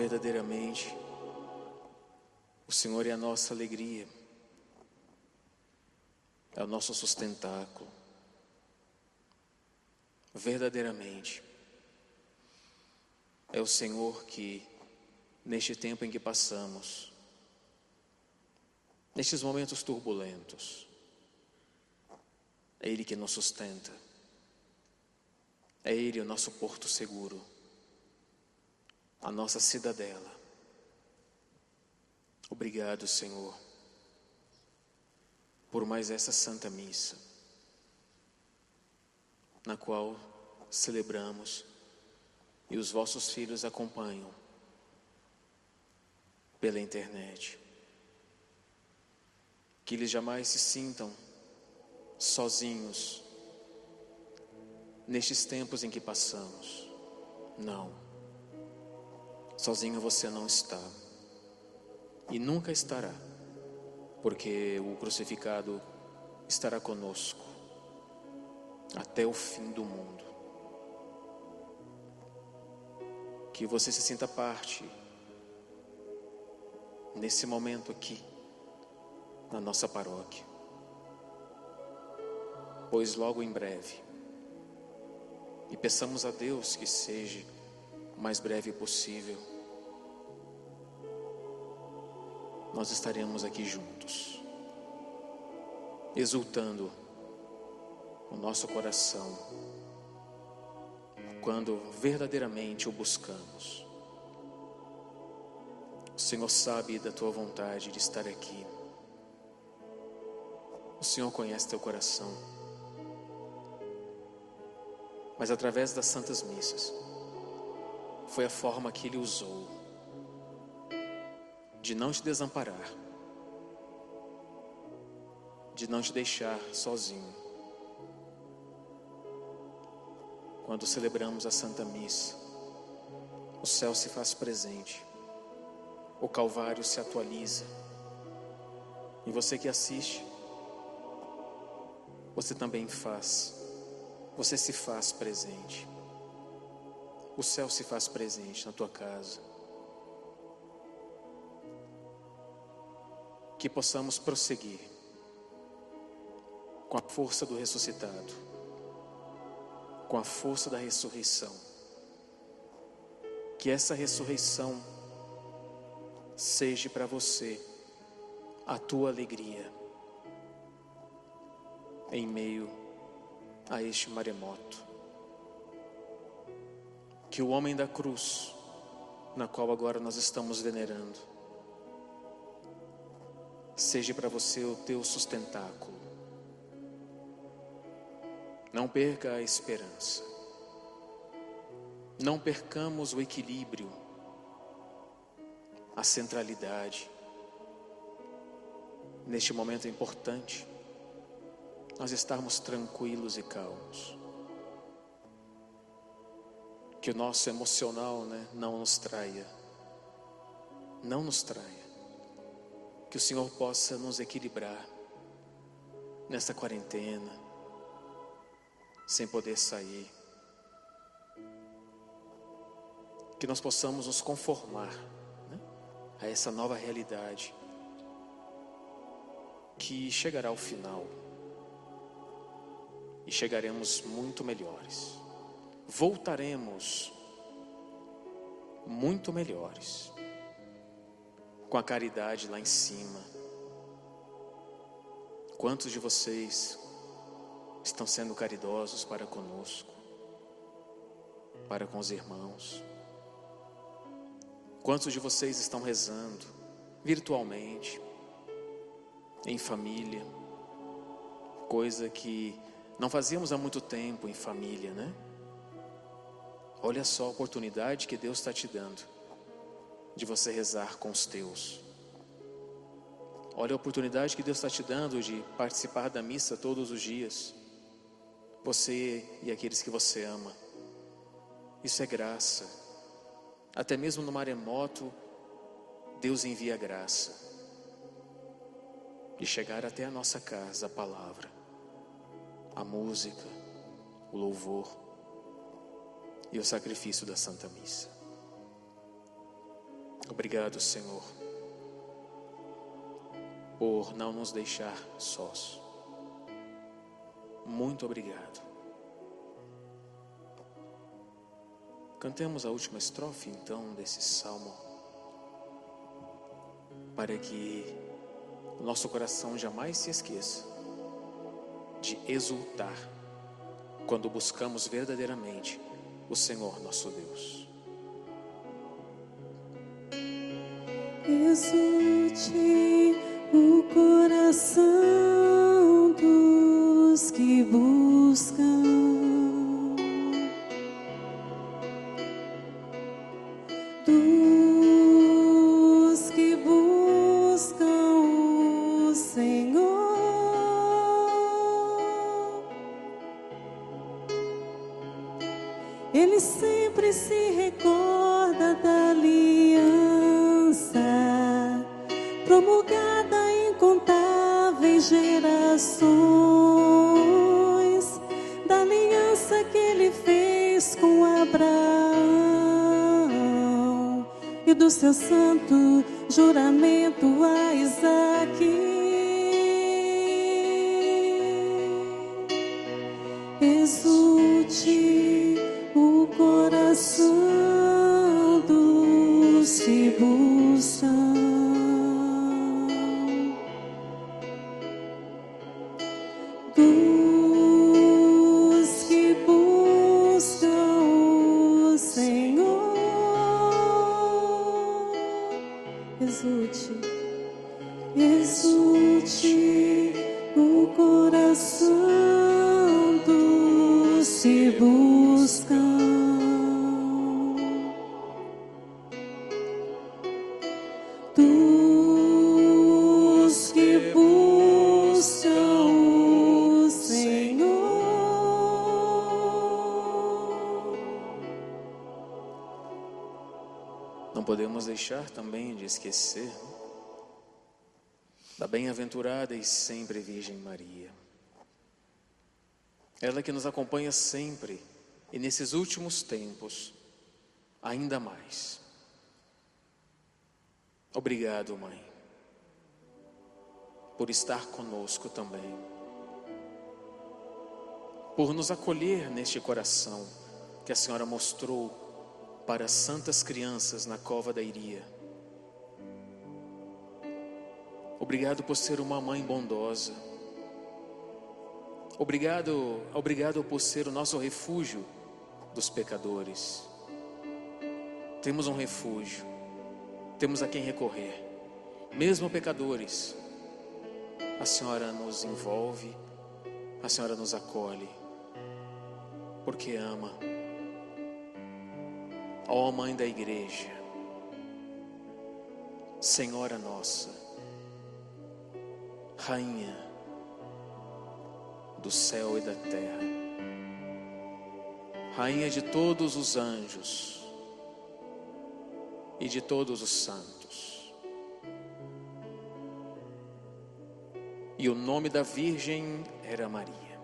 Verdadeiramente, o Senhor é a nossa alegria, é o nosso sustentáculo. Verdadeiramente, é o Senhor que, neste tempo em que passamos, nestes momentos turbulentos, é Ele que nos sustenta, é Ele o nosso porto seguro, a nossa cidadela. Obrigado, Senhor, por mais essa santa missa, na qual celebramos e os vossos filhos acompanham pela internet. Que eles jamais se sintam sozinhos nestes tempos em que passamos. Não. Sozinho você não está e nunca estará, porque o crucificado estará conosco até o fim do mundo. Que você se sinta parte nesse momento aqui, na nossa paróquia, pois logo em breve, e peçamos a Deus que seja mais breve possível nós estaremos aqui juntos, exultando o nosso coração quando verdadeiramente o buscamos. O Senhor sabe da tua vontade de estar aqui. O Senhor conhece teu coração. Mas através das santas missas, foi a forma que Ele usou de não te desamparar, de não te deixar sozinho. Quando celebramos a Santa Missa, o céu se faz presente, o Calvário se atualiza, e você que assiste, você também faz, você se faz presente. O céu se faz presente na tua casa. que possamos prosseguir com a força do ressuscitado, com a força da ressurreição. Que essa ressurreição seja para você a tua alegria em meio a este maremoto. Que o homem da cruz, na qual agora nós estamos venerando, seja para você o teu sustentáculo. Não perca a esperança. Não percamos o equilíbrio, a centralidade. Neste momento é importante nós estarmos tranquilos e calmos. Que o nosso emocional né, não nos traia. Não nos traia que o Senhor possa nos equilibrar nesta quarentena, sem poder sair. Que nós possamos nos conformar né, a essa nova realidade que chegará ao final e chegaremos muito melhores. Voltaremos muito melhores com a caridade lá em cima. Quantos de vocês estão sendo caridosos para conosco, para com os irmãos? Quantos de vocês estão rezando virtualmente, em família, coisa que não fazíamos há muito tempo em família, né? Olha só a oportunidade que Deus está te dando de você rezar com os teus. Olha a oportunidade que Deus está te dando de participar da missa todos os dias. Você e aqueles que você ama. Isso é graça. Até mesmo no maremoto, Deus envia graça. E chegar até a nossa casa a palavra, a música, o louvor e o sacrifício da Santa Missa. Obrigado, Senhor, por não nos deixar sós. Muito obrigado. Cantemos a última estrofe então desse salmo, para que nosso coração jamais se esqueça de exultar quando buscamos verdadeiramente o Senhor nosso Deus. Exulte o coração dos que buscam. Ele sempre se recorda da aliança promulgada em incontáveis gerações, da aliança que ele fez com Abraão e do seu santo juramento a Isaque. Podemos deixar também de esquecer da bem-aventurada e sempre Virgem Maria. Ela que nos acompanha sempre e nesses últimos tempos, ainda mais. Obrigado, Mãe, por estar conosco também, por nos acolher neste coração que a Senhora mostrou para santas crianças na cova da Iria. Obrigado por ser uma mãe bondosa. Obrigado, obrigado por ser o nosso refúgio dos pecadores. Temos um refúgio, temos a quem recorrer, mesmo pecadores. A Senhora nos envolve, a Senhora nos acolhe, porque ama. Ó Mãe da Igreja, Senhora nossa, Rainha do céu e da terra, Rainha de todos os anjos e de todos os santos. E o nome da Virgem era Maria.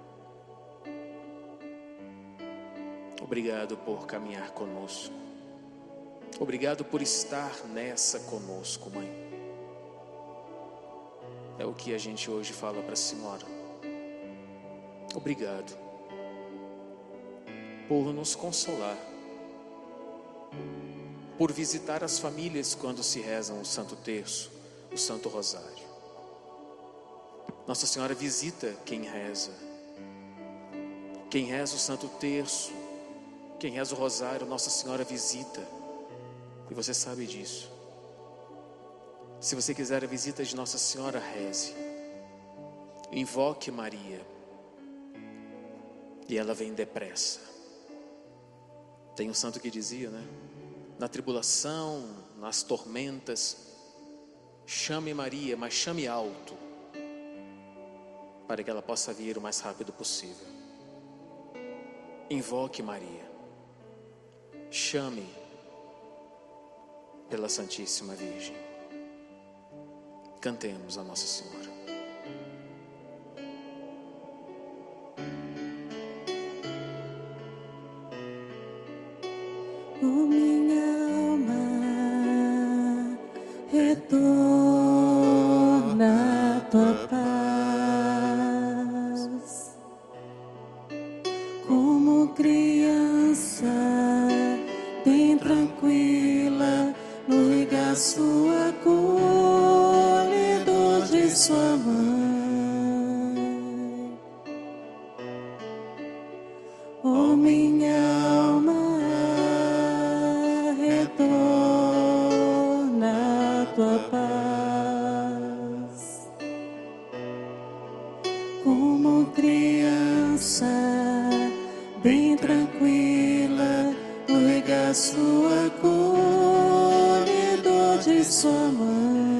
Obrigado por caminhar conosco. Obrigado por estar nessa conosco, mãe. É o que a gente hoje fala para a senhora. Obrigado por nos consolar, por visitar as famílias quando se rezam o Santo Terço, o Santo Rosário. Nossa Senhora visita quem reza, quem reza o Santo Terço, quem reza o Rosário, Nossa Senhora visita, e você sabe disso. Se você quiser a visita de Nossa Senhora, reze, invoque Maria, e ela vem depressa. Tem um santo que dizia, né? Na tribulação, nas tormentas, chame Maria, mas chame alto, para que ela possa vir o mais rápido possível. Invoque Maria, chame pela Santíssima Virgem. Cantemos a Nossa Senhora. No regaço acolhedor de sua mãe.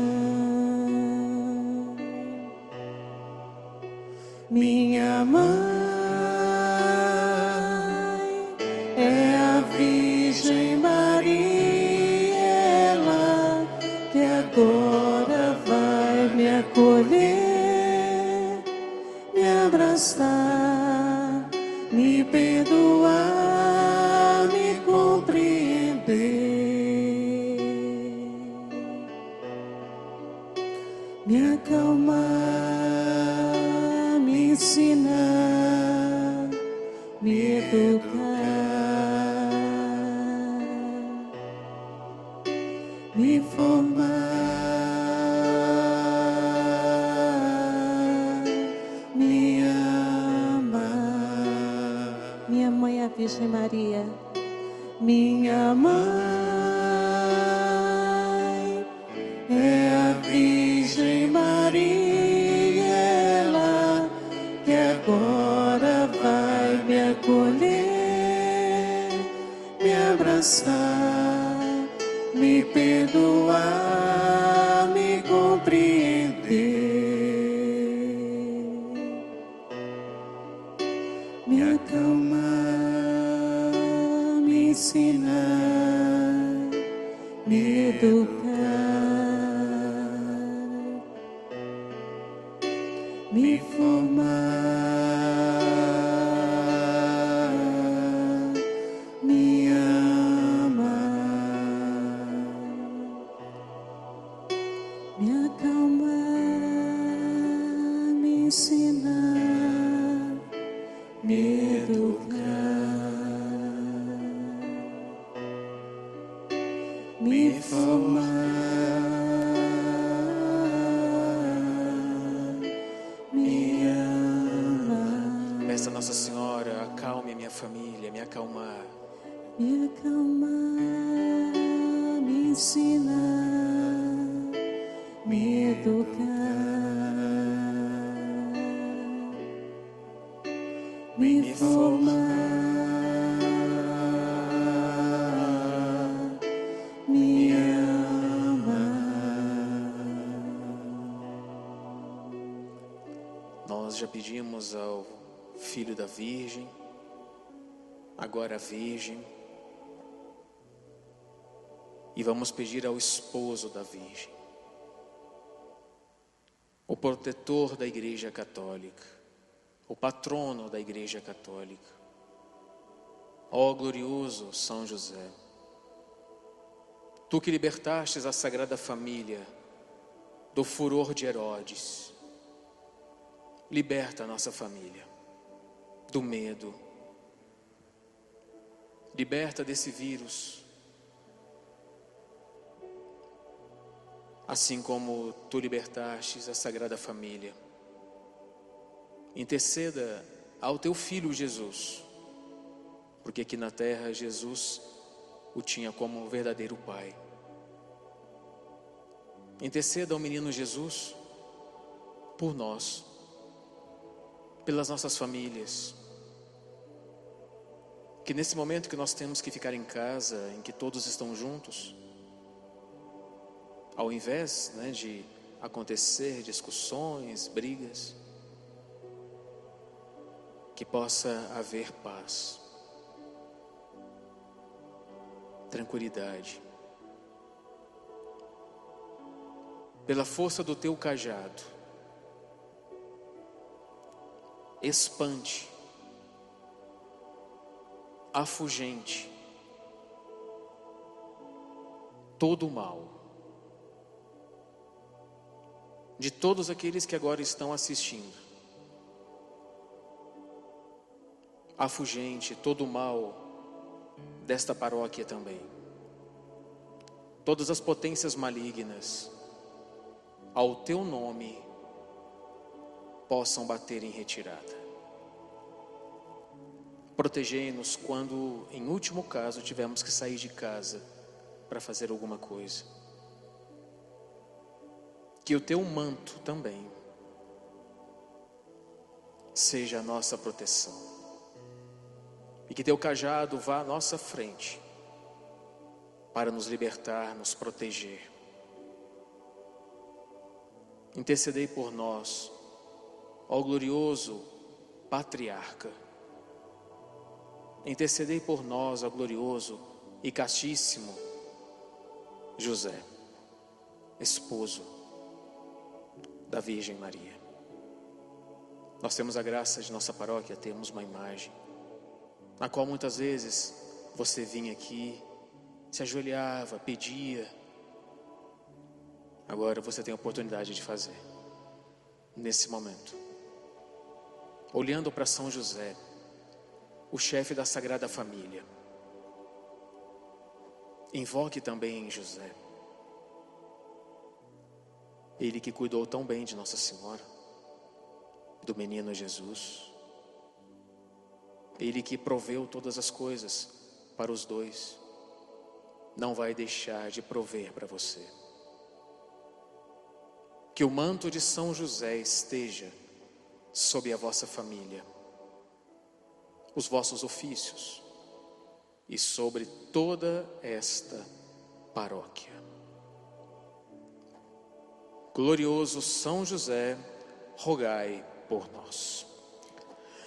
Me acalmar, me ensinar, me educar, me formar, amar, Peça a Nossa Senhora, acalme a minha família, me acalmar. me acalmar, me ensinar, me educar, Filho da Virgem, agora Virgem, e vamos pedir ao esposo da Virgem, o protetor da Igreja Católica, o patrono da Igreja Católica, ó glorioso São José, tu que libertastes a Sagrada Família do furor de Herodes, Liberta a nossa família do medo. Liberta desse vírus. Assim como tu libertastes a Sagrada Família. Interceda ao teu filho Jesus, porque aqui na terra Jesus o tinha como verdadeiro Pai. Interceda ao menino Jesus por nós pelas nossas famílias. Que nesse momento que nós temos que ficar em casa, em que todos estão juntos, ao invés né, de acontecer discussões, brigas, que possa haver paz, tranquilidade. Pela força do teu cajado, espante, afugente todo o mal de todos aqueles que agora estão assistindo. Afugente todo o mal desta paróquia também. Todas as potências malignas, ao teu nome, possam bater em retirada. Protegei-nos quando, em último caso, tivermos que sair de casa para fazer alguma coisa. Que o teu manto também seja a nossa proteção. E que teu cajado vá à nossa frente para nos libertar, nos proteger. Intercedei por nós, ó glorioso patriarca intercedei por nós, ó glorioso e castíssimo José, esposo da Virgem Maria. Nós temos a graça de nossa paróquia, temos uma imagem, na qual muitas vezes você vinha aqui, se ajoelhava, pedia. Agora você tem a oportunidade de fazer, nesse momento, olhando para São José, o chefe da Sagrada Família. Invoque também José. Ele que cuidou tão bem de Nossa Senhora, do menino Jesus. Ele que proveu todas as coisas para os dois, não vai deixar de prover para você. Que o manto de São José esteja sobre a vossa família os vossos ofícios e sobre toda esta paróquia. Glorioso São José, rogai por nós.